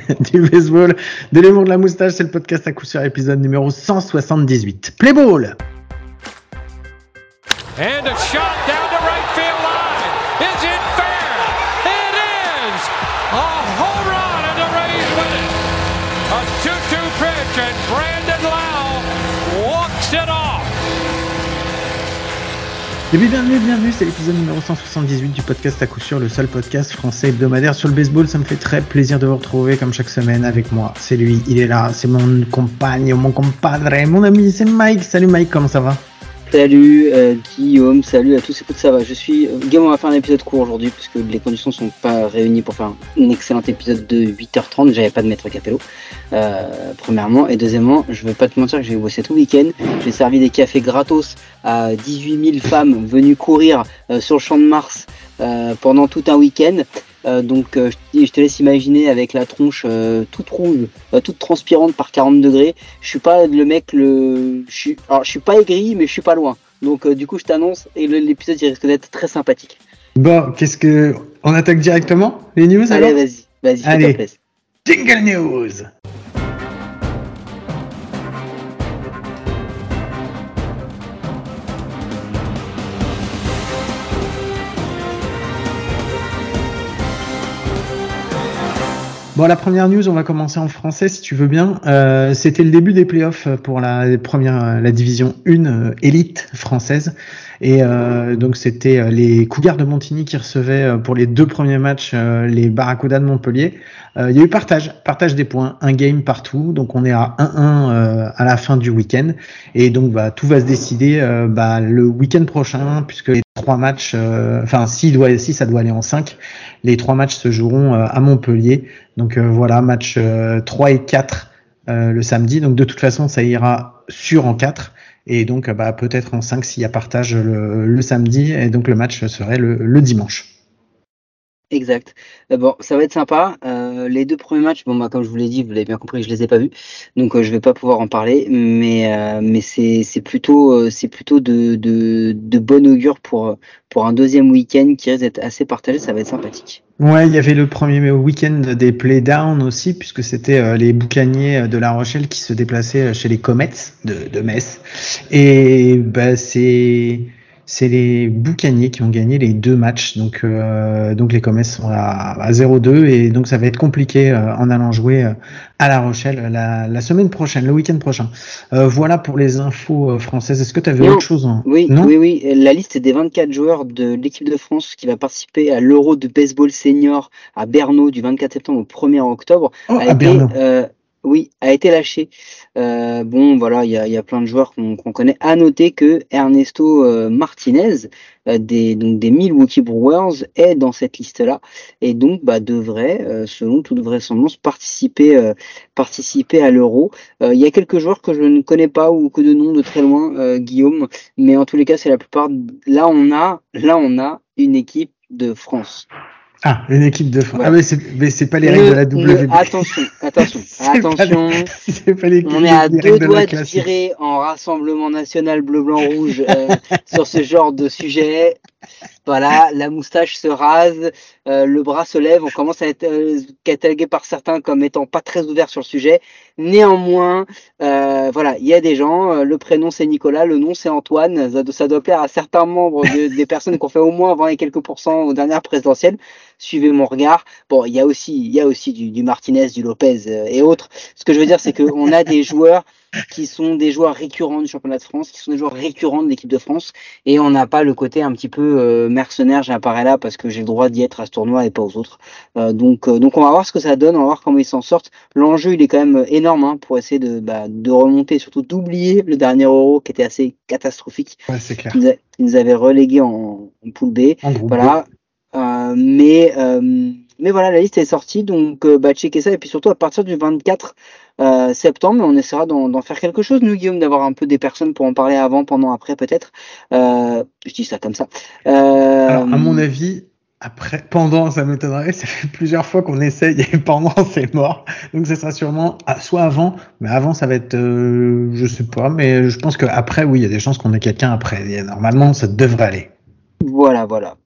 du baseball, de l'humour de la moustache, c'est le podcast à coup sur épisode numéro 178. Play ball! And a Et bien, bienvenue, bienvenue, c'est l'épisode numéro 178 du podcast à coup sûr, le seul podcast français hebdomadaire sur le baseball. Ça me fait très plaisir de vous retrouver comme chaque semaine avec moi. C'est lui, il est là, c'est mon compagne, mon compadre, mon ami, c'est Mike. Salut Mike, comment ça va? Salut euh, Guillaume, salut à tous, écoute ça va, je suis... Euh, Guillaume on va faire un épisode court aujourd'hui parce que les conditions sont pas réunies pour faire un excellent épisode de 8h30, j'avais pas de maître Capello, euh, premièrement, et deuxièmement, je vais pas te mentir que j'ai bossé tout le week-end, j'ai servi des cafés gratos à 18 000 femmes venues courir sur le champ de Mars pendant tout un week-end, euh, donc euh, je, te laisse imaginer avec la tronche euh, toute rouge, toute transpirante par 40 degrés. Je suis pas le mec le, je suis, alors je suis pas aigri mais je suis pas loin. Donc du coup je t'annonce et l'épisode il risque d'être très sympathique. Bon, qu'est-ce que on attaque directement les news Allez vas-y, vas-y. Allez. Jingle news. Bon, la première news, on va commencer en français si tu veux bien. Euh, C'était le début des playoffs pour la première, la division 1 euh, élite française. Et euh, donc c'était euh, les Cougars de Montigny qui recevaient euh, pour les deux premiers matchs les Barracuda de Montpellier. il y a eu partage, partage des points, un game partout. Donc on est à 1-1 à la fin du week-end. Et donc bah, tout va se décider bah, le week-end prochain puisque les trois matchs, enfin si, si ça doit aller en 5, les trois matchs se joueront à Montpellier. Donc voilà, match 3 et 4 le samedi. Donc de toute façon ça ira sur en 4 et donc bah, peut-être en 5 s'il y a partage le, samedi, et donc le match serait le, dimanche. Exact. Bon, ça va être sympa. Euh, les deux premiers matchs, bon, bah, comme je vous l'ai dit, vous l'avez bien compris, je les ai pas vus, donc euh, je vais pas pouvoir en parler, mais mais c'est plutôt c'est plutôt de, de, bon augure pour pour un deuxième week-end qui risque d'être assez partagé. Ça va être sympathique. Ouais, il y avait le premier week-end des playdowns aussi, puisque c'était euh, les boucaniers de La Rochelle qui se déplaçaient euh, chez les Comets de, de Metz. Et bah, c'est c'est les Boucaniers qui ont gagné les deux matchs. Donc, euh, donc les Comets sont à, à 0-2 et donc ça va être compliqué euh, en allant jouer euh, à La Rochelle la, la semaine prochaine, le week-end prochain. voilà pour les infos françaises. Est-ce que tu avais autre chose en... oui, non? oui, oui. La liste des 24 joueurs de l'équipe de France qui va participer à l'Euro de baseball senior à Berno du 24 septembre au 1er octobre oh, a été, oui, a été lâché. Euh, bon, voilà, il y a, plein de joueurs qu'on connaît. À noter que Ernesto euh, Martinez, euh, des, donc des Milwaukee Brewers, est dans cette liste-là et donc bah, devrait, selon toute vraisemblance, participer, participer à l'Euro. Il y a quelques joueurs que je ne connais pas ou que de nom de très loin, Guillaume, mais en tous les cas, c'est la plupart. Là, on a, là, on a une équipe de France. Ah, une équipe de France. Ah, mais c'est pas les règles de la WB. attention, attention, attention. on est à deux doigts de, tirer en rassemblement national bleu, blanc, rouge euh, sur ce genre de sujet. Voilà, la moustache se rase, euh, le bras se lève, on commence à être euh, catalogué par certains comme étant pas très ouvert sur le sujet. Néanmoins, euh, voilà, il y a des gens, le prénom c'est Nicolas, le nom c'est Antoine, ça, doit plaire à certains membres des personnes qui ont fait au moins 20 et quelques pourcents aux dernières présidentielles. Suivez mon regard. Bon, il y a aussi, y a aussi du, du Martinez, du Lopez et autres. Ce que je veux dire, c'est qu'on a des joueurs qui sont des joueurs récurrents du championnat de France, qui sont des joueurs récurrents de l'équipe de France, et on n'a pas le côté un petit peu euh, mercenaire, j'apparais là parce que j'ai le droit d'y être à ce tournoi et pas aux autres. Euh, donc, euh, donc on va voir ce que ça donne, on va voir comment ils s'en sortent. L'enjeu il est quand même énorme hein, pour essayer de, bah, de remonter, surtout d'oublier le dernier Euro qui était assez catastrophique, ouais, c'est clair. Qui, nous avait relégué en, en poule B. voilà. mais mais voilà, la liste est sortie, donc bah, checker ça. Et puis surtout, à partir du 24 euh, septembre, on essaiera d'en faire quelque chose, nous, Guillaume, d'avoir un peu des personnes pour en parler avant, pendant, après, peut-être. Euh, je dis ça comme ça. Euh, Alors, à mon avis, après, pendant, ça m'étonnerait. Ça fait plusieurs fois qu'on essaye et pendant, c'est mort. Donc, ce sera sûrement ah, soit avant, mais avant, ça va être, euh, je sais pas, mais je pense qu'après, oui, il y a des chances qu'on ait quelqu'un après. normalement, ça devrait aller. Voilà, voilà.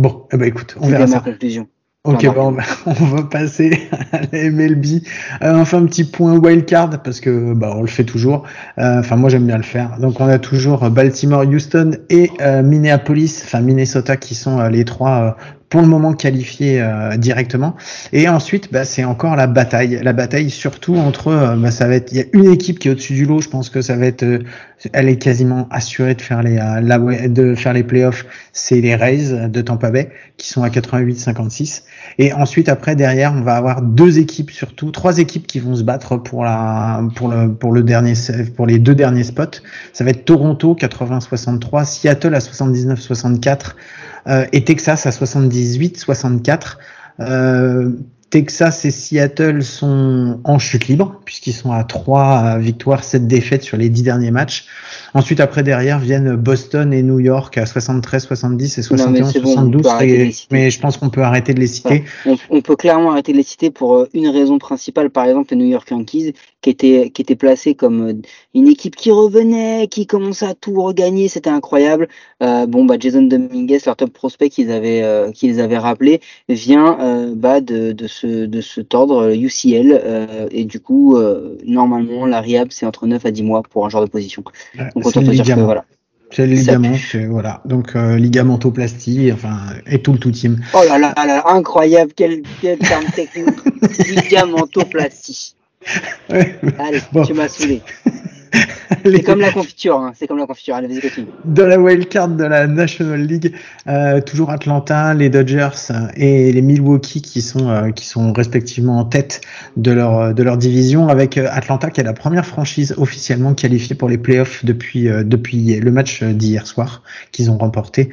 Bon, eh ben, écoute, on verra ça. conclusion. Ok, bon, on va passer à la MLB. Euh, enfin, un petit point wildcard parce que bah, on le fait toujours. Euh, enfin, moi j'aime bien le faire. Donc, on a toujours Baltimore, Houston et euh, Minneapolis, enfin Minnesota, qui sont les trois pour le moment qualifiés directement. Et ensuite, bah, c'est encore la bataille. La bataille surtout entre, bah, ça va être, il y a une équipe qui est au-dessus du lot. Je pense que ça va être, elle est quasiment assurée de faire les, la, de faire les playoffs. C'est les Rays de Tampa Bay qui sont à 88-56. Et ensuite, après, derrière, on va avoir deux équipes surtout, trois équipes qui vont se battre pour la, pour le, pour le dernier, pour les deux derniers spots. Ça va être Toronto 80-63, Seattle à 79-64 euh, et Texas à 78-64. Euh, Texas et Seattle sont en chute libre puisqu'ils sont à 3 victoires, 7 défaites sur les 10 derniers matchs. Ensuite, après, derrière, viennent Boston et New York à 73, 70 et 71, 72. mais je pense qu'on peut arrêter de les citer. on, peut clairement arrêter de les citer pour euh, une raison principale. Par exemple, les New York Yankees, qui était, qui était placé comme euh, une équipe qui revenait, qui commençait à tout regagner. C'était incroyable. Euh, bon, bah, Jason Dominguez, leur top prospect qu'ils avaient, euh, qu'ils avaient rappelé, vient euh, bah, de, de, ce, de ce tordre UCL. et du coup, normalement, la c'est entre 9 à 10 mois pour un genre de position. Donc autant te dire que voilà. C'est le ligament, voilà. Donc euh, ligamentoplastie, enfin, et tout le tout team. Oh là là, là incroyable, quel, quel terme technique. ligamentoplastie. Ouais. Allez, tu m'as saoulé. C'est comme la confiture, hein. c'est comme la confiture. Allez, vas-y, continue. Dans la wildcard de la National League, euh, toujours Atlanta, les Dodgers et les Milwaukee qui sont euh, qui sont respectivement en tête de leur de leur division, avec euh, Atlanta qui est la première franchise officiellement qualifiée pour les playoffs depuis euh, depuis le match d'hier soir qu'ils ont remporté.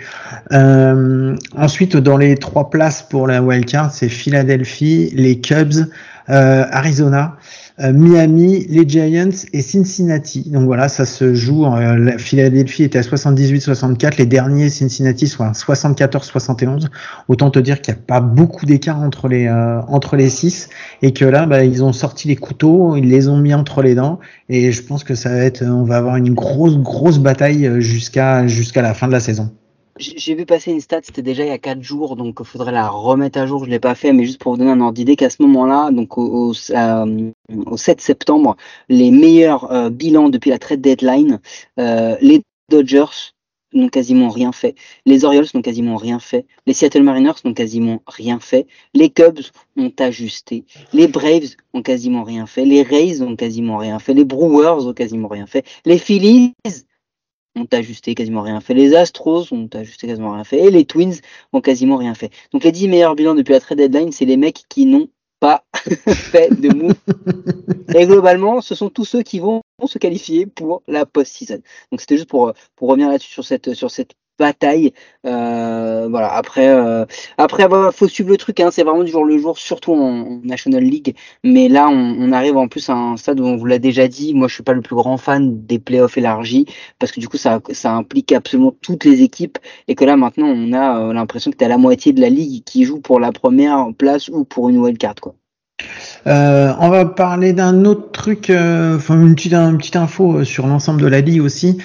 ensuite, dans les trois places pour la wildcard, c'est Philadelphie, les Cubs, Arizona. Euh, Miami, les Giants et Cincinnati. Donc voilà, ça se joue. Euh, la Philadelphie était à 78-64, les derniers Cincinnati sont à 74-71. Autant te dire qu'il n'y a pas beaucoup d'écart entre les euh, entre les six et que là, bah, ils ont sorti les couteaux, ils les ont mis entre les dents et je pense que ça va être, on va avoir une grosse grosse bataille jusqu'à jusqu'à la fin de la saison. J'ai vu passer une stat, c'était déjà il y a 4 jours, donc il faudrait la remettre à jour. Je l'ai pas fait, mais juste pour vous donner un ordre d'idée qu'à ce moment-là, donc au, au, 7 septembre, les meilleurs euh, bilans depuis la trade deadline, euh, les Dodgers n'ont quasiment rien fait, les Orioles n'ont quasiment rien fait, les Seattle Mariners n'ont quasiment rien fait, les Cubs ont ajusté, les Braves ont quasiment rien fait, les Rays ont quasiment rien fait, les Brewers ont quasiment rien fait, les Phillies ont ajusté quasiment rien fait. Les Astros ont ajusté quasiment rien fait. Et les Twins ont quasiment rien fait. Donc les 10 meilleurs bilans depuis la trade deadline, c'est les mecs qui n'ont pas fait de move. Et globalement, ce sont tous ceux qui vont se qualifier pour la post-season. Donc c'était juste pour, pour revenir là-dessus sur cette, sur cette bataille. Euh, voilà. Après, euh, après, faut suivre le truc. Hein, c'est vraiment du jour le jour, surtout en, National League. Mais là, on, arrive en plus à un stade où on vous l'a déjà dit. Moi, je suis pas le plus grand fan des playoffs élargis parce que du coup, ça, ça implique absolument toutes les équipes et que là, maintenant, on a euh, l'impression que tu as la moitié de la ligue qui joue pour la première place ou pour une wildcard, quoi. Euh, on va parler d'un autre truc, euh, enfin une petite, info euh, sur l'ensemble de la ligue aussi.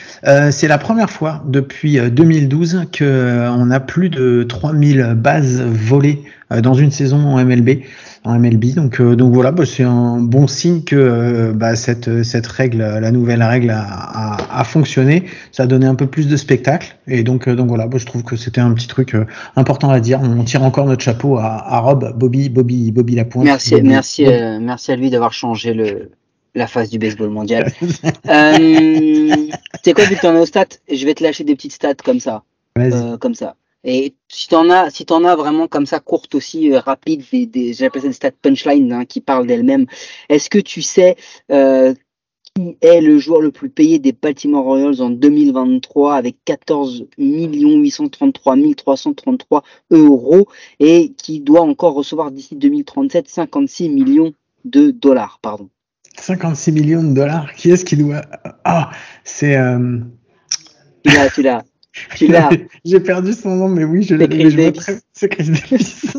c'est la première fois depuis 2012 que on a plus de 3000 bases volées dans une saison en MLB en MLB. Donc, euh, donc voilà, bah, c'est un bon signe que euh, bah, cette, cette règle, la nouvelle règle a, a, a, fonctionné. Ça a donné un peu plus de spectacle. Et donc, euh, donc voilà, bah, je trouve que c'était un petit truc important à dire. On tire encore notre chapeau à, à Rob, Bobby, Bobby, Bobby Lapointe. Merci, merci, merci à lui d'avoir changé le, la phase du baseball mondial. euh, c'est quoi, vu que tu en as au stats, je vais te lâcher des petites stats comme ça. Euh, comme ça. Et si t'en as, si t'en as vraiment comme ça courte aussi, euh, rapide, des, des j'appelle ça des stats punchline hein, qui parlent d'elles-mêmes. Est-ce que tu sais euh, qui est le joueur le plus payé des Baltimore Royals en 2023 avec 14 833 333 euros et qui doit encore recevoir d'ici 2037 56 millions de dollars, pardon? 56 millions de dollars? Qui est-ce qui doit Ah, c'est. Euh... Tu l'as, tu l'as. J'ai perdu son nom, mais oui, je l'ai. C'est Chris Davis.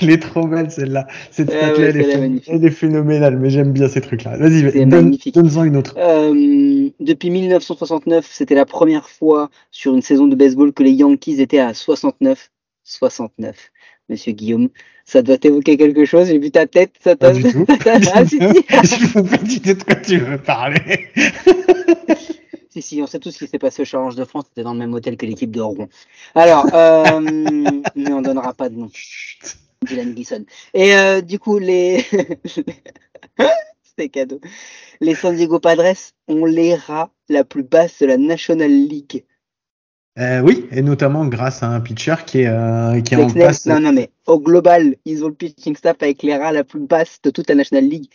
elle est trop belle celle-là. Cette ah elle, est phénoménale, mais j'aime bien ces trucs-là. Vas-y, donne-en une autre. Euh, depuis 1969, c'était la première fois sur une saison de baseball que les Yankees étaient à 69. 69. Monsieur Guillaume, ça doit t'évoquer quelque chose. J'ai vu ta tête. Ça pas du tout. ah, si, si. De quoi tu veux parler. si, si, on sait tout ce qui s'est passé au Challenge de France. C'était dans le même hôtel que l'équipe de Rouen. Alors, euh, mais on donnera pas de nom. Dylan Gleason. Et euh, du coup, les. C'était cadeau. Les San Diego Padres ont l'ERA la plus basse de la National League. Euh, oui, et notamment grâce à un pitcher qui est, euh, qui est en place. Non, non, mais au global, ils ont le pitching staff avec l'ERA la plus basse de toute la National League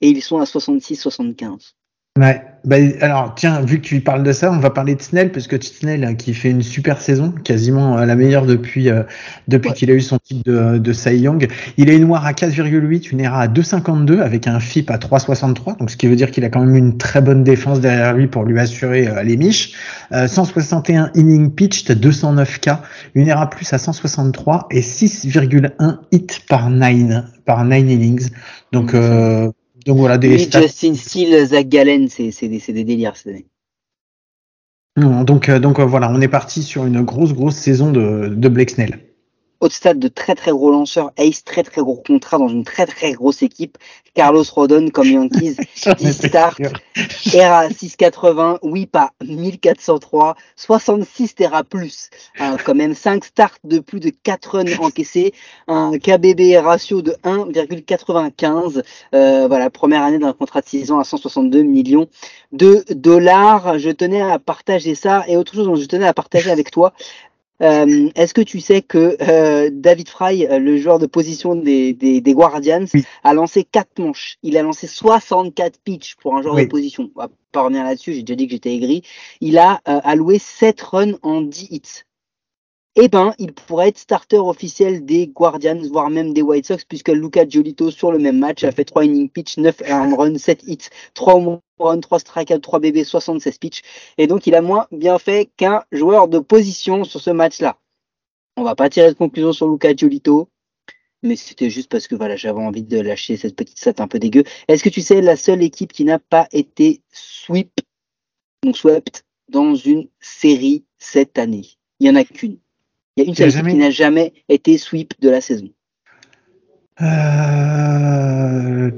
et ils sont à 66-75. Ouais. Bah, alors, tiens, vu que tu parles de ça, on va parler de Snell, parce que Snell, hein, qui fait une super saison, quasiment euh, la meilleure depuis, euh, depuis qu'il a eu son titre de, de Cy Young. Il a une noire à 4,8, une ERA à 2,52, avec un FIP à 3,63, donc ce qui veut dire qu'il a quand même une très bonne défense derrière lui pour lui assurer euh, les miches. 161 innings pitched, 209 K, une ERA plus à 163 et 6,1 hits par 9, par 9 innings. Donc, donc voilà, des Justin Steele, Zach Gallen, c'est des, des, délires Donc, euh, donc euh, voilà, on est parti sur une grosse, grosse saison de, de Blake Snell haute stade de très très gros lanceurs, Ace très très gros contrat dans une très très grosse équipe, Carlos Rodon comme Yankees, 10 starts, ERA 680, whip à 1403, 66 Terra plus, quand même 5 starts de plus de 4 runs encaissés, un KBB ratio de 1,95, euh, voilà, première année d'un contrat de 6 ans à 162 millions de dollars. Je tenais à partager ça et autre chose dont je tenais à partager avec toi, euh, est-ce que tu sais que euh, David Fry, euh, le joueur de position des, des, des Guardians, a lancé 4 manches Il a lancé 64 pitches pour un joueur de position. On va pas revenir là-dessus, j'ai déjà dit que j'étais aigri. Il a alloué 7 runs en 10 hits eh ben, il pourrait être starter officiel des Guardians, voire même des White Sox, puisque Luca Giolito, sur le même match, a fait 3 innings pitch, 9 home run, 7 hits, 3 home run, 3 strikeouts, 3 BB, 76 pitch. Et donc, il a moins bien fait qu'un joueur de position sur ce match-là. On va pas tirer de conclusion sur Luca Giolito, mais c'était juste parce que voilà, j'avais envie de lâcher cette petite stat un peu dégueu. Est-ce que tu sais la seule équipe qui n'a pas été sweep, donc swept, dans une série cette année? Il y en a qu'une. Il y a une seule qui n'a jamais été sweep de la saison. Euh...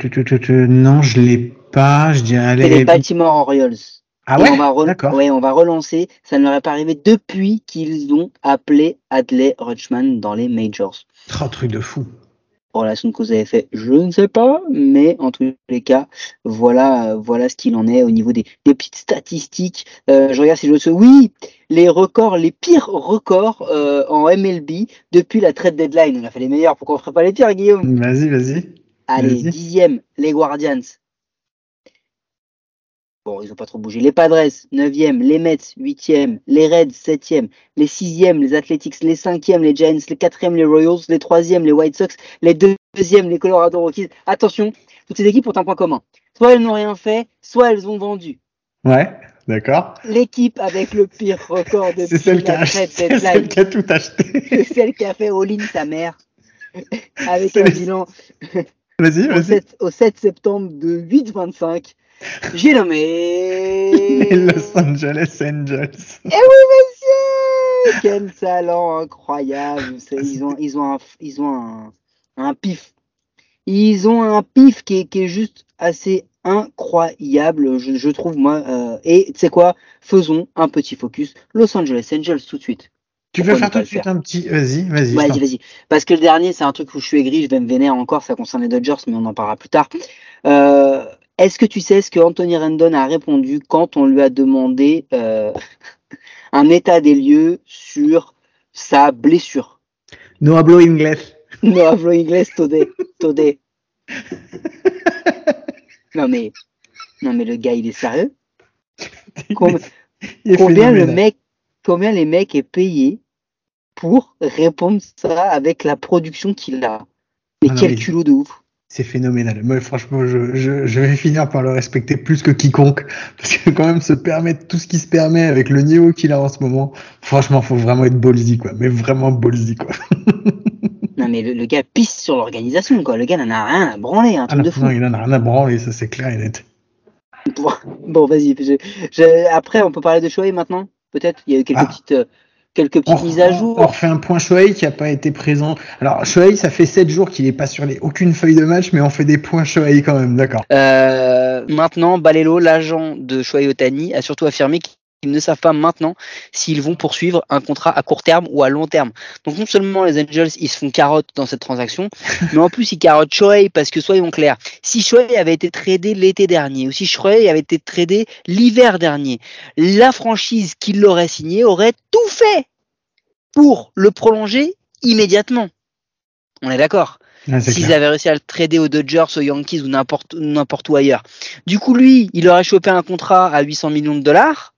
Non, je l'ai pas. Je dirais les Baltimore Orioles. Ah ouais, on va. Ouais, on va relancer. Ça ne leur est pas arrivé depuis qu'ils ont appelé Adley Rutschman dans les majors. Un truc de fou relation de cause à effet, je ne sais pas, mais en tous les cas, voilà, voilà ce qu'il en est au niveau des, petites statistiques. Euh, je regarde si je me Oui, les records, les pires records euh, en MLB depuis la trade deadline. On a fait les meilleurs, pourquoi on ne ferait pas les pires, Guillaume? Vas-y, vas-y. Allez, dixième, les Guardians. Bon, ils ont pas trop bougé. Les Padres, 9e, les Mets, 8e, les Reds, 7e, les 6e, les Athletics, les 5e, les Giants, les 4e, les Royals, les 3e, les White Sox, les 2e, les Colorado Rockies. Attention, toutes ces équipes ont un point commun. Soit elles n'ont rien fait, soit elles ont vendu. Ouais, d'accord. L'équipe avec le pire record de C'est celle, qui a, celle qui a tout acheté. C'est celle qui a fait all-in sa mère. avec un bilan. Vas-y, vas-y. Au 7 septembre de 8,25 j'ai nommé. Les Los Angeles Angels. Eh oui, monsieur Quel talent incroyable. Ils ont, ils ont, un, ils ont un, pif. Ils ont un pif qui est, qui est juste assez incroyable, je, trouve, moi. Euh, et tu sais quoi? Faisons un petit focus. Los Angeles Angels tout de suite. Tu veux faire tout de suite un petit. Vas-y, vas-y. Vas-y, vas-y. Parce que le dernier, c'est un truc où je suis aigri, je vais me vénérer encore, ça concerne les Dodgers, mais on en parlera plus tard. Euh, est-ce que tu sais ce que Anthony Rendon a répondu quand on lui a demandé euh, un état des lieux sur sa blessure? No hablo inglés. No hablo inglés today. today. non mais, non mais le gars il est sérieux. combien le mec, combien les mecs est payé pour répondre ça avec la production qu'il a? Mais ah quel culot de ouf c'est phénoménal. Moi, franchement, je, je, vais finir par le respecter plus que quiconque, parce que quand même se permettre tout ce qui se permet avec le niveau qu'il a en ce moment, franchement, faut vraiment être ballsy, quoi. Mais vraiment ballsy, quoi. non, mais le, gars pisse sur l'organisation, quoi. Le gars n'en a rien à branler, un truc ah, de fou. Non, il n'en a rien à branler, ça c'est clair et net. Bon, vas-y. Après, on peut parler de Shoei maintenant Peut-être? Il y a eu quelques ah. petites. Euh, quelques petites mises à jour. On refait un point Shoei qui n'a pas été présent. Alors Shoei, ça fait 7 jours qu'il n'est pas sur les, aucune feuille de match, mais on fait des points Shoei quand même, d'accord. Euh, maintenant, Balelo, l'agent de Shoei Otani, a surtout affirmé ils ne savent pas maintenant s'ils vont poursuivre un contrat à court terme ou à long terme. Donc non seulement les Angels ils se font carotte dans cette transaction, mais en plus ils carottent Shohei parce que soyons clairs, si Shohei avait été tradé l'été dernier ou si Shohei avait été tradé l'hiver dernier, la franchise qui l'aurait signé aurait tout fait pour le prolonger immédiatement. On est d'accord S'ils avaient réussi à le trader aux Dodgers, aux Yankees ou n'importe n'importe où ailleurs. Du coup, lui, il aurait chopé un contrat à 800 millions de dollars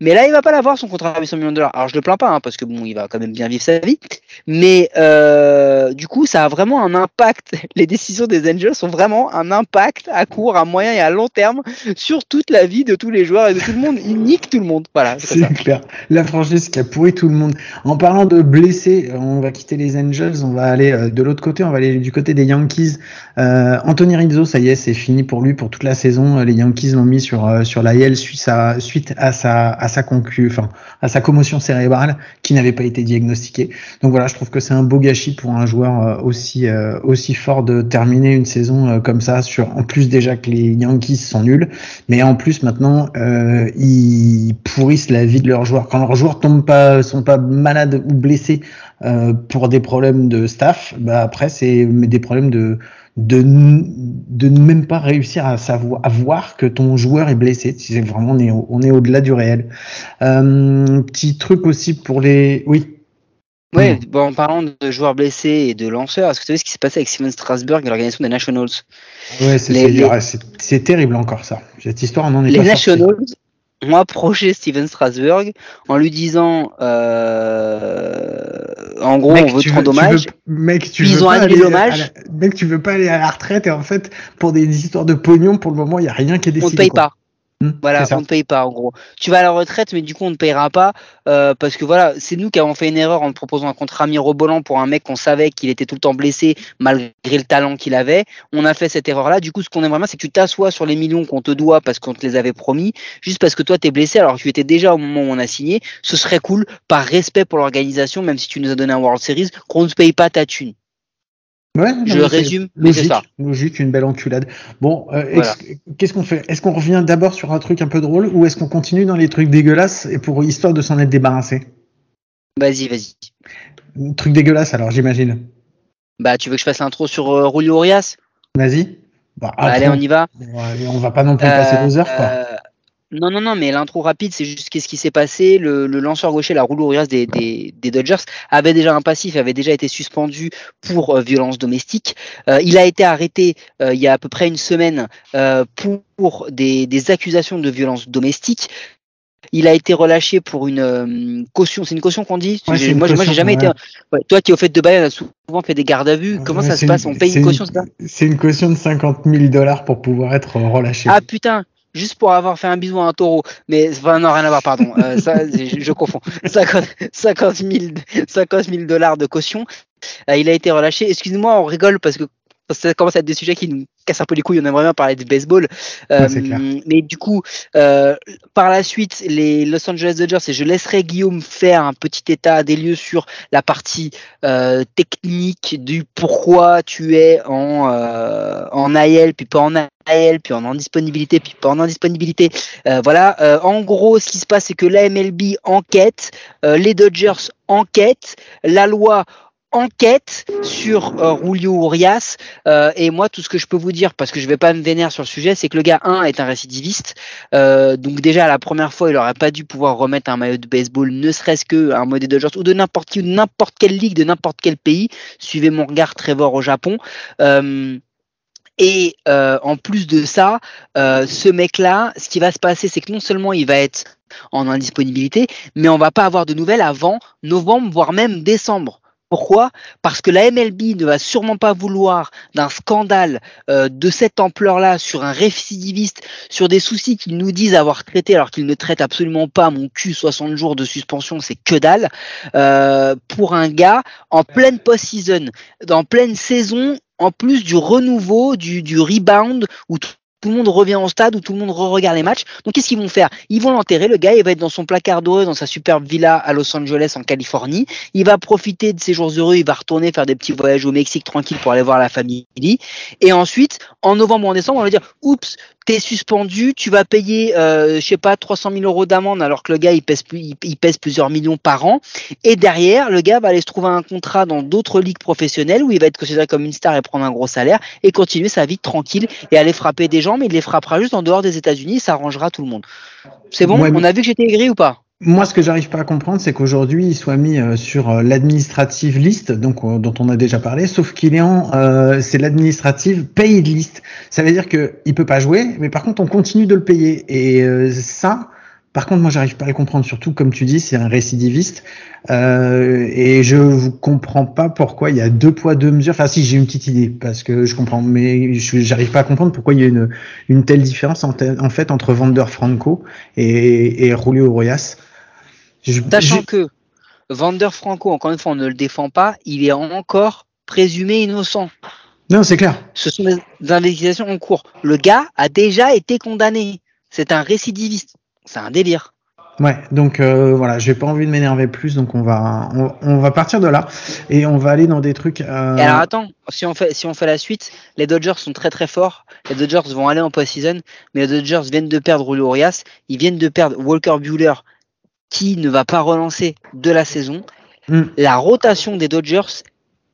mais là, il va pas l'avoir son contrat à 800 millions de dollars. Alors je le plains pas, hein, parce que bon, il va quand même bien vivre sa vie. Mais euh, du coup, ça a vraiment un impact. Les décisions des Angels ont vraiment un impact à court, à moyen et à long terme sur toute la vie de tous les joueurs et de tout le monde. Ils niquent tout le monde. Voilà. C'est clair. La franchise qui a pourri tout le monde. En parlant de blessés, on va quitter les Angels, on va aller euh, de l'autre côté, on va aller du côté des Yankees. Euh, Anthony Rizzo, ça y est, c'est fini pour lui pour toute la saison. Les Yankees l'ont mis sur euh, sur l'AL suite à, suite à sa à, sa concu, enfin à sa commotion cérébrale qui n'avait pas été diagnostiquée. Donc voilà, je trouve que c'est un beau gâchis pour un joueur euh, aussi euh, aussi fort de terminer une saison euh, comme ça. Sur en plus déjà que les Yankees sont nuls, mais en plus maintenant ils pourrissent la vie de leurs joueurs. Quand leurs joueurs tombent pas, sont pas malades ou blessés pour des problèmes de staff, bah après c'est des problèmes de de, de ne même pas réussir à savoir à voir que ton joueur est blessé. C'est vraiment on est on est au-delà du réel. Euh, petit truc aussi pour les oui. Hmm. bon, en parlant de joueurs blessés et de lanceurs, est-ce que tu savez ce qui s'est passé avec Steven Strasberg et l'organisation des Nationals? Ouais, c'est terrible encore ça. Cette histoire, on en est les Nationals, ont approché Steven Strasberg en lui disant euh, en gros on veut te rendre hommage. mec tu veux pas aller mec tu veux pas aller à la retraite et en fait pour des histoires de pognon pour le moment il y a rien qui est décidé on paye pas voilà, on ne paye pas en gros. Tu vas à la retraite, mais du coup on ne payera pas euh, parce que voilà, c'est nous qui avons fait une erreur en proposant un contrat mirobolant pour un mec qu'on savait qu'il était tout le temps blessé malgré le talent qu'il avait. On a fait cette erreur-là. Du coup, ce qu'on aimerait bien, c'est que tu t'assoies sur les millions qu'on te doit parce qu'on te les avait promis, juste parce que toi t'es blessé alors que tu étais déjà au moment où on a signé. Ce serait cool, par respect pour l'organisation, même si tu nous as donné un World Series, qu'on ne paye pas ta thune. Ouais, je résume, logique, ça. logique, une belle enculade. Bon, euh, qu'est-ce qu'on fait? Est-ce qu'on revient d'abord sur un truc un peu drôle ou est-ce qu'on continue dans les trucs dégueulasses et pour histoire de s'en être débarrassé? Vas-y, vas-y. Truc dégueulasse alors, j'imagine. Bah, tu veux que je fasse l'intro sur euh, Rulio Orias Vas-y. Bah, allez, on y va. on va pas non plus passer deux heures, quoi. Euh, non, non, non, mais l'intro rapide, c'est juste qu'est-ce qui s'est passé. Le, lanceur gaucher, la roue des, des, des, Dodgers, avait déjà un passif, avait déjà été suspendu pour euh, violence domestique. Euh, il a été arrêté euh, il y a à peu près une semaine pour des, des, accusations de violence domestique. Il a été relâché pour une caution. C'est une caution qu'on dit? Moi, moi j'ai jamais été. toi qui au fait de Bayern a souvent fait des gardes à vue. Comment ça se passe? On paye une caution C'est une caution de 50 000 dollars pour pouvoir être relâché. Ah putain juste pour avoir fait un bisou à un taureau. Mais enfin, non, rien à voir, pardon. Euh, ça, je, confonds. 50, 50, 000, dollars de caution. Euh, il a été relâché. Excusez-moi, on rigole parce que ça commence à être des sujets qui nous cassent un peu les couilles. On aimerait bien parler de baseball. Euh, mais du coup, euh, par la suite, les Los Angeles Dodgers, et je laisserai Guillaume faire un petit état des lieux sur la partie euh, technique du pourquoi tu es en, en AL, puis pas en AL, puis en indisponibilité, puis pas en indisponibilité. voilà. en gros, ce qui se passe, c'est que la MLB enquête, les Dodgers enquêtent, la loi enquête sur euh, Rulio Urias euh, et moi tout ce que je peux vous dire parce que je vais pas me vénérer sur le sujet c'est que le gars 1 est un récidiviste euh, donc déjà la première fois il aurait pas dû pouvoir remettre un maillot de baseball ne serait-ce que un maillot des Dodgers ou de n'importe qui ou n'importe quelle ligue de n'importe quel pays suivez mon regard Trevor au Japon et en plus de ça, ce mec-là, ce qui va se passer, c'est que non seulement il va être en indisponibilité, mais on va pas avoir de nouvelles avant novembre, voire même décembre. Pourquoi? Parce que la MLB ne va sûrement pas vouloir d'un scandale euh, de cette ampleur-là sur un récidiviste, sur des soucis qu'ils nous disent avoir traités alors qu'ils ne traitent absolument pas mon cul 60 jours de suspension, c'est que dalle, euh, pour un gars en pleine post-season, en pleine saison, en plus du renouveau, du, rebound, où le monde revient au stade où tout le monde re-regarde les matchs. Donc qu'est-ce qu'ils vont faire? Ils vont l'enterrer, le gars, il va être dans son placard doré, dans sa superbe villa à Los Angeles en Californie. Il va profiter de ses jours heureux, il va retourner faire des petits voyages au Mexique tranquille pour aller voir la famille. Et ensuite, en novembre ou en décembre, on va dire, oups, t'es suspendu, tu vas payer, euh, je sais pas, 300 000 euros d'amende alors que le gars il pèse, il pèse plusieurs millions par an. Et derrière, le gars va aller se trouver un contrat dans d'autres ligues professionnelles où il va être considéré comme une star et prendre un gros salaire et continuer sa vie tranquille et aller frapper des gens, mais il les frappera juste en dehors des États-Unis, ça arrangera tout le monde. C'est bon, on a vu que j'étais aigri ou pas? Moi, ce que j'arrive pas à comprendre, c'est qu'aujourd'hui, il soit mis euh, sur euh, l'administrative liste, donc euh, dont on a déjà parlé, sauf qu'il est en, c'est l'administrative paid list. Ça veut dire que il peut pas jouer, mais par contre, on continue de le payer. Et ça, par contre, moi, j'arrive pas à le comprendre. Surtout, comme tu dis, c'est un récidiviste, et je vous comprends pas pourquoi il y a deux poids deux mesures. Enfin, si j'ai une petite idée, parce que je comprends, mais j'arrive pas à comprendre pourquoi il y a une, une telle différence en, fait entre Vander Franco et, et Julio Royas. Sachant que Vander Franco, encore une fois, on ne le défend pas, il est encore présumé innocent. Non, c'est clair. Ce sont des investigations en cours. Le gars a déjà été condamné. C'est un récidiviste. C'est un délire. Ouais, donc euh, voilà, j'ai pas envie de m'énerver plus, donc on va on, va partir de là et on va aller dans des trucs. Euh... Et alors attends, si on fait si on fait la suite, les Dodgers sont très très forts. Les Dodgers vont aller en post-season, mais les Dodgers viennent de perdre Julio Urias, ils viennent de perdre Walker Buehler, qui ne va pas relancer de la saison, hmm. la rotation des Dodgers,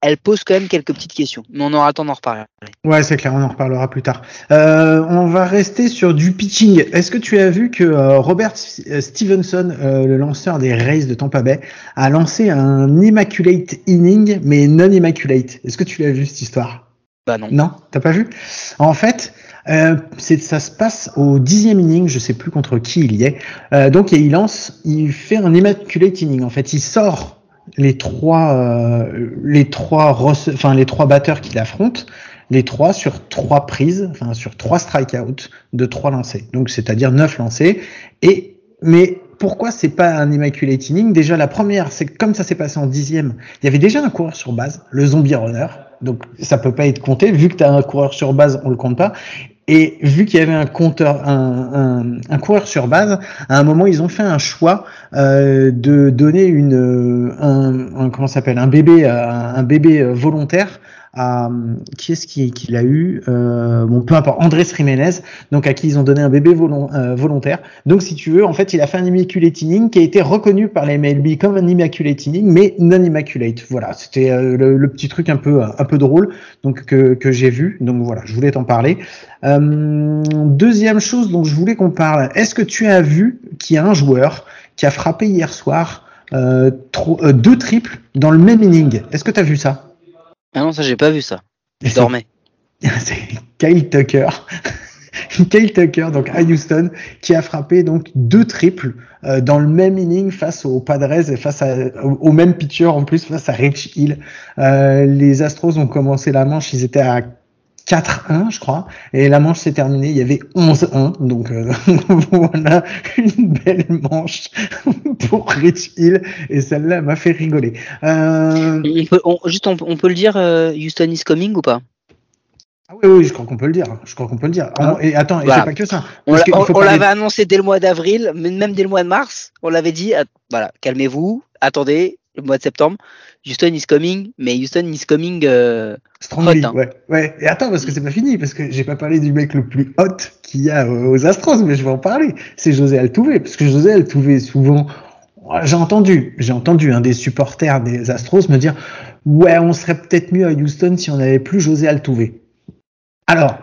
elle pose quand même quelques petites questions. Mais on aura le temps d'en reparler. Ouais, c'est clair, on en reparlera plus tard. Euh, on va rester sur du pitching. Est-ce que tu as vu que euh, Robert euh, Stevenson, le lanceur des Rays de Tampa Bay, a lancé un immaculate inning, mais non immaculate? Est-ce que tu l'as vu cette histoire? Bah non. Non, t'as pas vu? En fait, euh, ça se passe au dixième inning, je sais plus contre qui il y est. Euh, donc il lance, il fait un immaculate inning. En fait, il sort les trois, euh, les trois, enfin les trois batteurs qu'il affronte, les trois sur trois prises, enfin sur trois strikeouts de trois lancés. Donc c'est-à-dire neuf lancés. Et mais pourquoi c'est pas un immaculate inning? Déjà la première, c'est comme ça s'est passé en dixième. Il y avait déjà un coureur sur base, le zombie runner. Donc ça peut pas être compté vu que tu as un coureur sur base, on le compte pas. Et vu qu'il y avait un compteur, un, un, coureur sur base, à un moment ils ont fait un choix euh, de donner une, un, un comment s'appelle, un bébé, un, bébé volontaire à qui est-ce qui, qui l'a eu euh, Bon, peu importe, Andrés Jiménez, donc à qui ils ont donné un bébé euh, volontaire. Donc, si tu veux, en fait, il a fait un immaculate inning qui a été reconnu par les MLB comme un immaculate inning, mais non immaculate. Voilà, c'était euh, le, petit truc un peu un peu drôle, donc que, que j'ai vu. Donc voilà, je voulais t'en parler. Euh, deuxième chose dont je voulais qu'on parle. Est-ce que tu as vu qu'il y a un joueur qui a frappé hier soir deux triples dans le même inning? Est-ce que tu as vu ça? Ah non, ça j'ai pas vu ça. Je dormais. C'est Kyle Tucker. Kyle Tucker, donc à Houston, qui a frappé donc deux triples euh, dans le même inning face aux Padres et face à, au, même pitcher en plus face à Rich Hill. Euh, les Astros ont commencé la manche, ils étaient à 4-1, je crois. Et la manche s'est terminée, il y avait 11-1. Donc euh, voilà une belle manche pour Rich Hill. Et celle-là m'a fait rigoler. Euh... On juste, on, peut le dire, euh, Houston is coming ou pas? Ah oui, oui, je crois qu'on peut le dire. Je crois qu'on peut le dire. Ah. Et attends, et c'est pas que ça. On, l'avait annoncé dès le mois d'avril, même dès le mois de mars. On l'avait dit. Voilà, calmez-vous, attendez le mois de septembre. Houston is coming, mais Houston is coming euh, Strongly, hein. ouais, ouais. Et attends, parce que c'est pas fini, parce que j'ai pas parlé du mec le plus hot qu'il y a aux Astros, mais je vais en parler. C'est José Altuve, parce que José Altuve, souvent, j'ai entendu, j'ai entendu un des supporters des Astros me dire, ouais, on serait peut-être mieux à Houston si on avait plus José Altuve. Alors,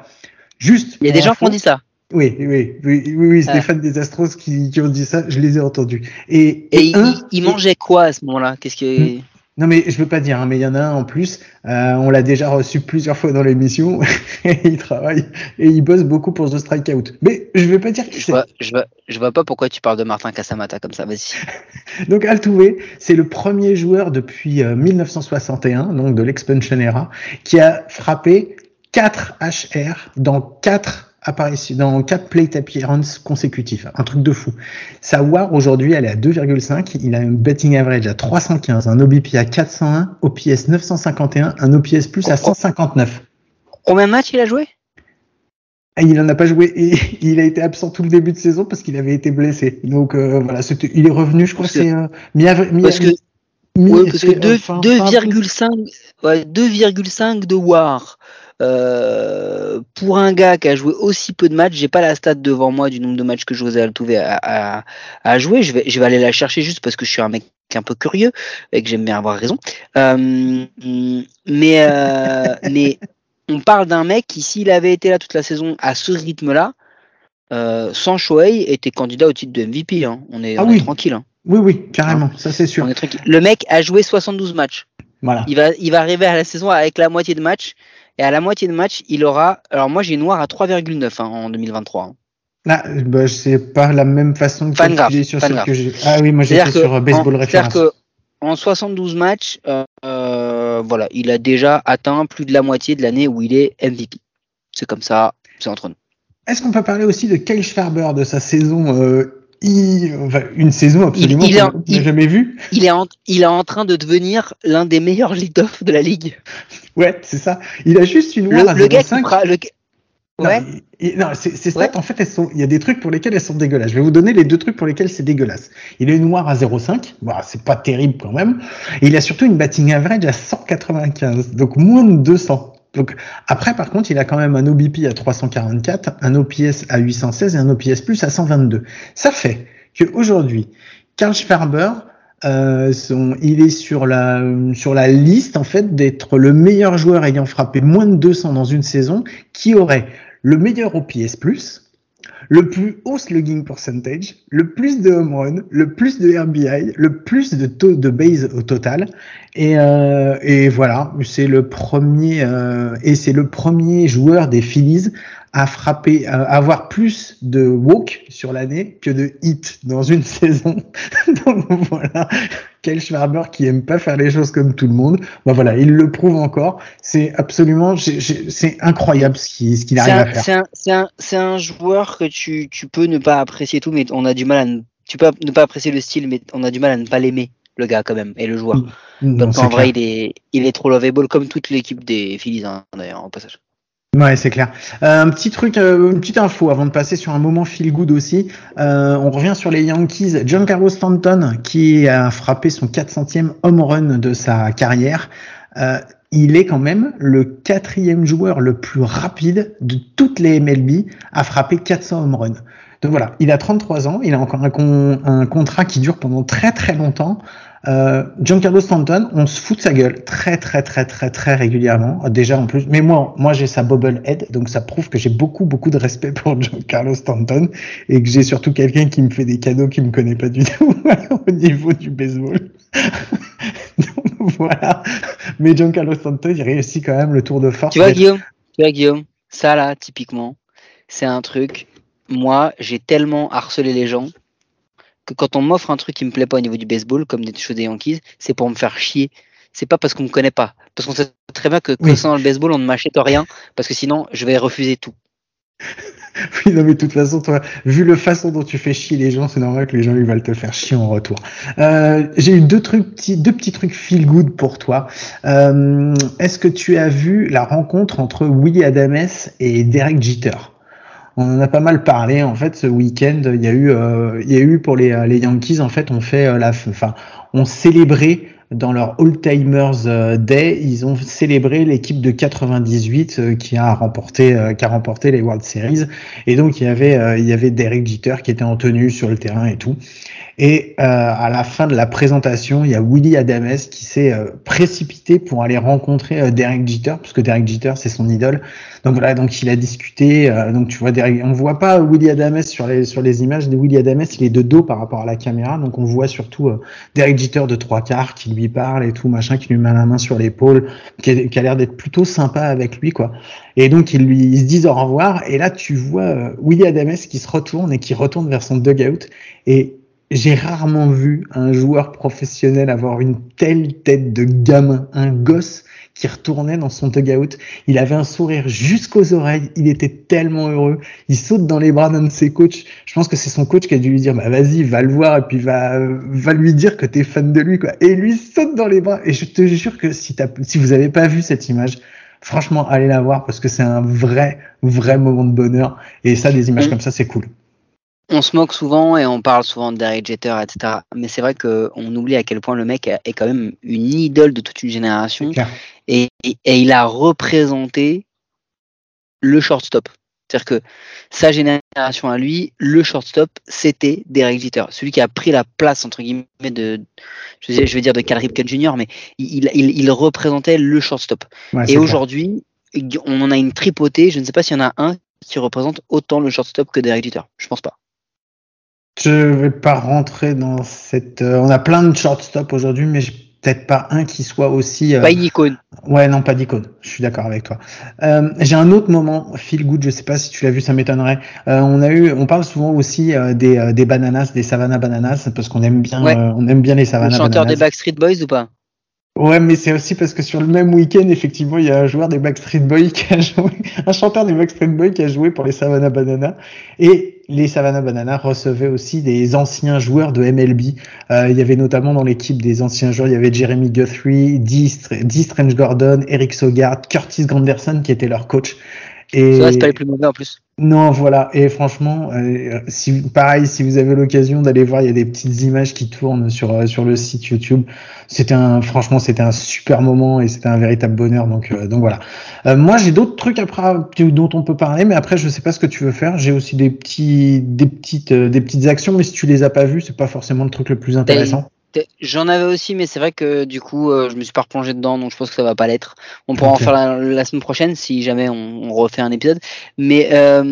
juste. Il y a des gens qui ont dit ça. Oui, oui, oui, oui, oui c'est des fans des Astros qui, qui, ont dit ça, je les ai entendus. Et, et, il, mangeait quoi à ce moment-là? Qu'est-ce que hmm. Non mais je veux pas dire, hein, mais il y en a un en plus. Euh, on l'a déjà reçu plusieurs fois dans l'émission. et il travaille et il bosse beaucoup pour The Strikeout. Mais je veux pas dire que je vois, je vois, je vois pas pourquoi tu parles de Martin Casamata comme ça. Vas-y. donc Altuve, c'est le premier joueur depuis 1961, euh, donc de l'expansion era, qui a frappé 4 HR dans 4 apparition dans quatre plate appearances consécutifs. Un truc de fou. Sa WAR aujourd'hui, elle est à 2,5. Il a un betting average à 315, un OBP à 401, OPS 951, un OPS plus à 159. Combien de matchs il a joué? Ah, il en a pas joué et il a été absent tout le début de saison parce qu'il avait été blessé. Donc euh, voilà, il est revenu, je crois que c'est euh, Parce que, parce que 2,5 de War. Euh, pour un gars qui a joué aussi peu de matchs, j'ai pas la stat devant moi du nombre de matchs que José Altuve a, a, a, joué. Je vais, je vais aller la chercher juste parce que je suis un mec un peu curieux et que j'aime bien avoir raison. Euh, mais, euh, mais on parle d'un mec qui, s'il avait été là toute la saison à ce rythme-là, euh, sans Shohei, était candidat au titre de MVP. Hein. On est, ah tranquille. Hein. Oui, oui, carrément, hein ça c'est sûr. Le mec a joué 72 matchs. Voilà. Il va, il va arriver à la saison avec la moitié de matchs. Et à la moitié de match, il aura. Alors moi, j'ai Noir à 3,9 en 2023. Ah, bah, c'est pas la même façon de calculer sur ce que j'ai. Ah oui, moi j'étais sur euh, Baseball Référence. Que en 72 matchs, euh, euh, voilà, il a déjà atteint plus de la moitié de l'année où il est MVP. C'est comme ça, c'est entre nous. Est-ce qu'on peut parler aussi de Kyle Schwarber, de sa saison euh, une saison absolument il, n'a jamais vue Il est, en, il est en train de devenir l'un des meilleurs lead-off de la ligue. Ouais, c'est ça. Il a juste une le, le gars qui le, Ouais. Non, ces stats, en fait, elles sont, il y a des trucs pour lesquels elles sont dégueulasses. Je vais vous donner les deux trucs pour lesquels c'est dégueulasse. Il est noir à 0,5. Bah, c'est pas terrible quand même. Et il a surtout une batting average à 195. Donc, moins de 200. Donc, après, par contre, il a quand même un OBP à 344, un OPS à 816 et un OPS plus à 122. Ça fait qu'aujourd'hui, Karl Schwarber, euh, il est sur la sur la liste en fait d'être le meilleur joueur ayant frappé moins de 200 dans une saison qui aurait le meilleur OPS+, le plus haut slugging percentage, le plus de home run, le plus de RBI, le plus de taux de base au total. Et, euh, et voilà, c'est le premier euh, et c'est le premier joueur des Phillies à frapper, à avoir plus de walk sur l'année que de hit dans une saison. Donc voilà, quel Schwarber qui aime pas faire les choses comme tout le monde. Bah voilà, il le prouve encore. C'est absolument, c'est incroyable ce qu'il ce arrive à faire. C'est un, un, un, joueur que tu, tu peux ne pas apprécier tout, mais on a du mal à ne, tu peux ne pas apprécier le style, mais on a du mal à ne pas l'aimer le gars quand même et le joueur. Mm. Donc en vrai, il est, il est trop lovable comme toute l'équipe des Phillies hein, d'ailleurs au passage. Ouais, c'est clair. Euh, un petit truc, euh, une petite info avant de passer sur un moment feel good aussi. Euh, on revient sur les Yankees. John Carlos Stanton qui a frappé son 400e home run de sa carrière. il est quand même le quatrième joueur le plus rapide de toutes les MLB à frapper 400 home runs. Donc voilà, il a 33 ans, il a encore un, un contrat qui dure pendant très très longtemps. Euh, Giancarlo Stanton, on se fout de sa gueule très très très très très régulièrement. Déjà en plus, mais moi, moi j'ai sa bubble head, donc ça prouve que j'ai beaucoup beaucoup de respect pour Giancarlo Stanton et que j'ai surtout quelqu'un qui me fait des cadeaux qui me connaît pas du tout au niveau du baseball. donc, voilà. Mais Giancarlo Stanton, il réussit quand même le tour de force. Tu vois Guillaume, tu vois Guillaume, ça là typiquement, c'est un truc. Moi, j'ai tellement harcelé les gens que quand on m'offre un truc qui me plaît pas au niveau du baseball, comme des choses des Yankees, c'est pour me faire chier. C'est pas parce qu'on me connaît pas. Parce qu'on sait très bien que concernant le baseball, on ne m'achète rien, parce que sinon, je vais refuser tout. oui, non, mais de toute façon, toi, vu le façon dont tu fais chier les gens, c'est normal que les gens ils veulent te faire chier en retour. Euh, J'ai eu deux trucs, petits, deux petits trucs feel good pour toi. Euh, Est-ce que tu as vu la rencontre entre Willie Adams et Derek Jeter? On en a pas mal parlé en fait ce week-end. Il y a eu, euh, il y a eu pour les, les Yankees en fait, on fait euh, la, enfin, on célébrait dans leur All Timers euh, Day, ils ont célébré l'équipe de 98 qui a remporté, qui a remporté les World Series. Et donc il y avait, il y avait Derek Jeter qui était en tenue sur le terrain et tout. Et euh, à la fin de la présentation, il y a Willy Adames qui s'est euh, précipité pour aller rencontrer euh, Derek Jeter, parce que Derek Jeter c'est son idole. Donc voilà, donc il a discuté. donc tu vois, Derek, on voit pas Willy Adames sur les sur les images de Willy Adames, il est de dos par rapport à la caméra, donc on voit surtout Derek Jeter de trois quarts qui lui parle et tout machin, qui lui met la main sur l'épaule, qui, a, l'air d'être plutôt sympa avec lui quoi. Et donc ils lui ils se disent au revoir et là tu vois Willy Adames qui se retourne et qui retourne vers son dugout et j'ai rarement vu un joueur professionnel avoir une telle tête de gamin, un gosse qui retournait dans son dugout. Il avait un sourire jusqu'aux oreilles. Il était tellement heureux. Il saute dans les bras d'un de ses coachs. Je pense que c'est son coach qui a dû lui dire, bah vas-y, va le voir et puis va, va lui dire que t'es fan de lui, quoi. Et lui saute dans les bras. Et je te jure que si, si vous avez pas vu cette image, franchement, allez la voir parce que c'est un vrai, vrai moment de bonheur. Et ça, des images mm. comme ça, c'est cool. On se moque souvent et on parle souvent de Derek Jeter, etc. Mais c'est vrai qu'on oublie à quel point le mec est quand même une idole de toute une génération. Et, et, il a représenté le shortstop. C'est-à-dire que sa génération à lui, le shortstop, c'était Derek Jeter. Celui qui a pris la place, entre guillemets, de, je vais, dire de Cal Ripken Jr., mais il, il, représentait le shortstop. et aujourd'hui, on en a une tripotée. Je ne sais pas s'il y en a un qui représente autant le shortstop que Derek Jeter. Je pense pas. Je vais pas rentrer dans cette. Euh, on a plein de shortstop aujourd'hui, mais peut-être pas un qui soit aussi. Euh... Pas une icône. Ouais, non, pas d'icône. Je suis d'accord avec toi. Euh, J'ai un autre moment, feel good. Je sais pas si tu l'as vu, ça m'étonnerait. Euh, on a eu, on parle souvent aussi euh, des, euh, des bananas, des Savannah bananas, parce qu'on aime bien, on aime bien les Savannah bananas. Chanteur des Backstreet Boys ou pas? Ouais, mais c'est aussi parce que sur le même week-end, effectivement, il y a un joueur des Backstreet Boys qui a joué, un chanteur des Backstreet Boys qui a joué pour les Savannah Bananas. Et les Savannah Bananas recevaient aussi des anciens joueurs de MLB. Euh, il y avait notamment dans l'équipe des anciens joueurs, il y avait Jeremy Guthrie, Dee, Strange Gordon, Eric Sogard, Curtis Granderson qui était leur coach. Et... Ça, c'est pas les plus mauvais en plus. Non, voilà. Et franchement, euh, si pareil, si vous avez l'occasion d'aller voir, il y a des petites images qui tournent sur euh, sur le site YouTube. C'était un, franchement, c'était un super moment et c'était un véritable bonheur. Donc euh, donc voilà. moi, j'ai d'autres trucs après dont on peut parler, mais après, je sais pas ce que tu veux faire. J'ai aussi des petits des petites des petites actions, mais si tu les as pas vues, c'est pas forcément le truc le plus intéressant. J'en avais aussi, mais c'est vrai que du coup, euh, je me suis pas replongé dedans, donc je pense que ça va pas l'être. On pourra en faire la, semaine prochaine si jamais on, refait un épisode. Mais euh,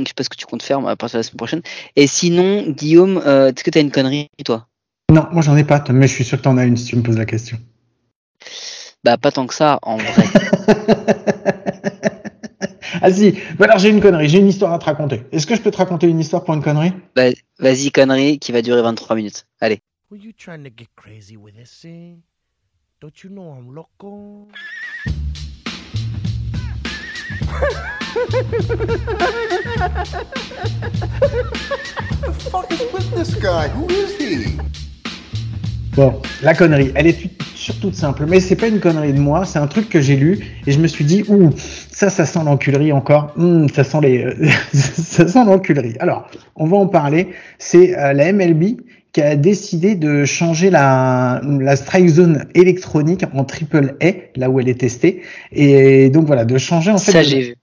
je sais pas ce que tu comptes faire à partir de la semaine prochaine. Et sinon, Guillaume, euh, est-ce que tu as une connerie, toi? Non, moi j'en ai pas, mais je suis sûr que tu en as une si tu me poses la question. Bah, pas tant que ça, en vrai. ah si, bah, alors j'ai une connerie, j'ai une histoire à te raconter. Est-ce que je peux te raconter une histoire pour une connerie? Bah, Vas-y, connerie, qui va durer 23 minutes. Allez. Were you trying to get crazy with this thing? Don't you know I'm loco? the fuck is with this guy? Who is he? Bon, la connerie, elle est surtout simple, mais c'est pas une connerie de moi, c'est un truc que j'ai lu et je me suis dit, ouh, ça, ça sent l'enculerie encore, hmm, ça sent les, ça sent l'enculerie. Alors, on va en parler. C'est euh, la MLB qui a décidé de changer la, la strike zone électronique en triple A, là où elle est testée. Et donc voilà, de changer en fait. Ça, j'ai vu.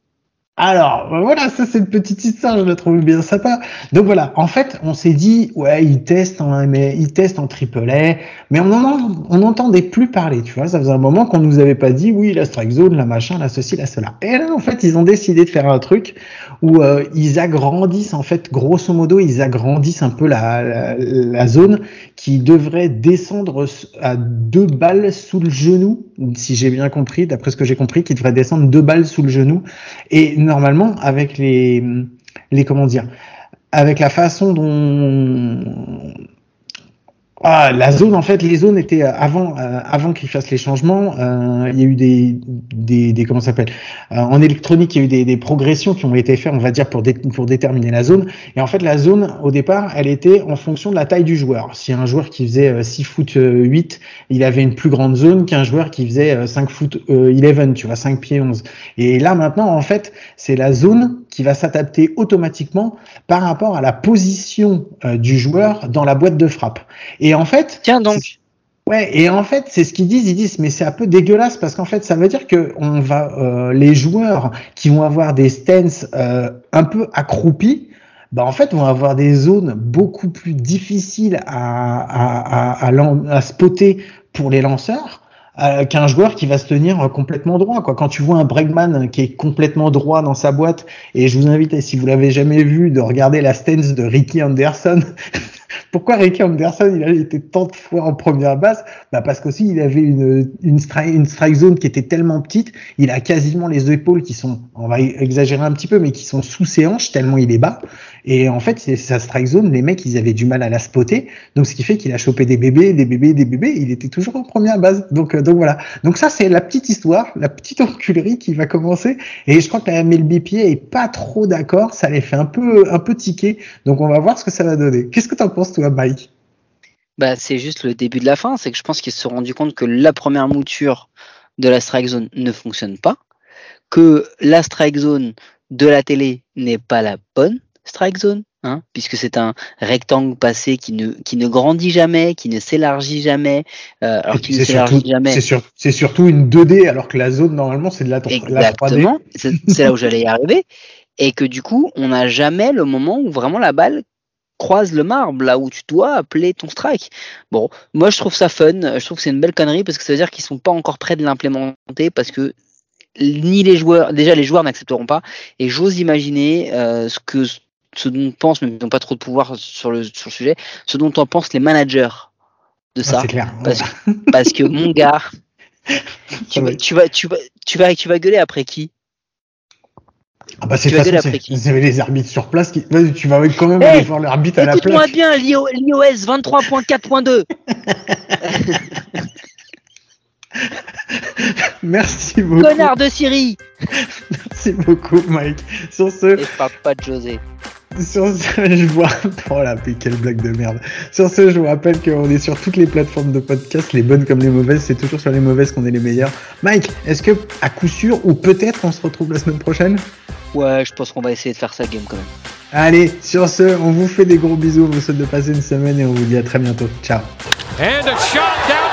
Alors voilà, ça c'est une petite histoire, je la trouve bien sympa. Donc voilà, en fait, on s'est dit ouais, ils testent en mais ils testent en triple A, mais on on n'entendait plus parler, tu vois. Ça faisait un moment qu'on nous avait pas dit oui la strike zone, la machin, la ceci, la cela. Et là en fait, ils ont décidé de faire un truc où euh, ils agrandissent en fait, grosso modo, ils agrandissent un peu la, la, zone qui devrait descendre à deux balles sous le genou, si j'ai bien compris, d'après ce que j'ai compris, qui devrait descendre deux balles sous le genou. Et normalement, avec les, les comment dire, avec la façon dont ah, la zone, en fait, les zones étaient euh, avant, euh, avant qu'ils fassent les changements. Euh, il y a eu des, des, des comment s'appelle En électronique, il y a eu des, des, progressions qui ont été faites, on va dire, pour, pour déterminer la zone. Et en fait, la zone, au départ, elle était en fonction de la taille du joueur. Si un joueur qui faisait 6 foot 8, il avait une plus grande zone qu'un joueur qui faisait 5 foot 11, tu vois, 5 pieds 11. Et là, maintenant, en fait, c'est la zone qui va s'adapter automatiquement par rapport à la position du joueur dans la boîte de frappe. Et en fait. Tiens donc. Ouais, et en fait, c'est ce qu'ils disent. Ils disent, mais c'est un peu dégueulasse parce qu'en fait, ça veut dire que on va, euh, les joueurs qui vont avoir des stances euh, un peu accroupis, bah en fait, vont avoir des zones beaucoup plus difficiles à, à, à, à spotter pour les lanceurs. Euh, qu'un joueur qui va se tenir complètement droit. Quoi. Quand tu vois un Bregman qui est complètement droit dans sa boîte, et je vous invite, si vous l'avez jamais vu, de regarder la stance de Ricky Anderson Pourquoi Ricky Anderson il a été tant de fois en première base? Bah Parce qu'aussi il avait une, une, strike, zone qui était tellement petite, il a quasiment les épaules qui sont, on va exagérer un petit peu, mais qui sont sous ses hanches tellement il est bas. Et en fait, c'est sa strike zone, les mecs ils avaient du mal à la spotter, donc ce qui fait qu'il a chopé des bébés, des bébés, des bébés, il était toujours en première base. Donc, euh, donc voilà. Donc ça c'est la petite histoire, la petite enculerie qui va commencer. Et je crois que la MLBPA est pas trop d'accord, ça les fait un peu, un peu tiquer. Donc on va voir ce que ça va donner. Qu'est-ce que tu en penses toi? Mike bah, C'est juste le début de la fin. C'est que je pense qu'ils se sont rendus compte que la première mouture de la strike zone ne fonctionne pas. que la strike zone de la télé n'est pas la bonne strike zone, hein, puisque c'est un rectangle passé qui ne, qui ne grandit jamais, qui ne s'élargit jamais, euh, alors qu'il ne s'élargit jamais. C'est, surtout une 2D, alors que la zone, normalement, c'est de la, 3D. Exactement, c'est là où j'allais y arriver. Et que du coup, on n'a jamais le moment où vraiment la balle croise le marbre, là où tu dois appeler ton strike. Bon, moi je trouve ça fun, je trouve que c'est une belle connerie parce que ça veut dire qu'ils sont pas encore prêts de l'implémenter parce que ni les joueurs, déjà les joueurs n'accepteront pas, et j'ose imaginer euh, ce que ce dont pensent, mais ils n'ont pas trop de pouvoir sur le, sur le sujet, ce dont en pensent les managers de ça. clair. Parce, parce, que mon gars, tu, vas, tu, vas, tu, vas, tu, vas, tu vas gueuler après qui? Ah bah c'est façon, vous avez les arbitres sur place qui... tu vas quand même aller voir l'arbitre à la place. Écoute-moi bien, l'iOS 23.4.2. Merci beaucoup. Connard de Syrie. Merci beaucoup, Mike. Sur ce. Et pas de José. Sur ce, je vois. Oh la quelle blague de merde. Sur ce, je vous rappelle qu'on est sur toutes les plateformes de podcast, les bonnes comme les mauvaises. C'est toujours sur les mauvaises qu'on est les meilleurs. Mike, est-ce que, à coup sûr, ou peut-être on se retrouve la semaine prochaine? Ouais, je pense qu'on va essayer de faire ça game quand même. Allez, sur ce, on vous fait des gros bisous. On vous souhaite de passer une semaine et on vous dit à très bientôt. Ciao. And a shot down.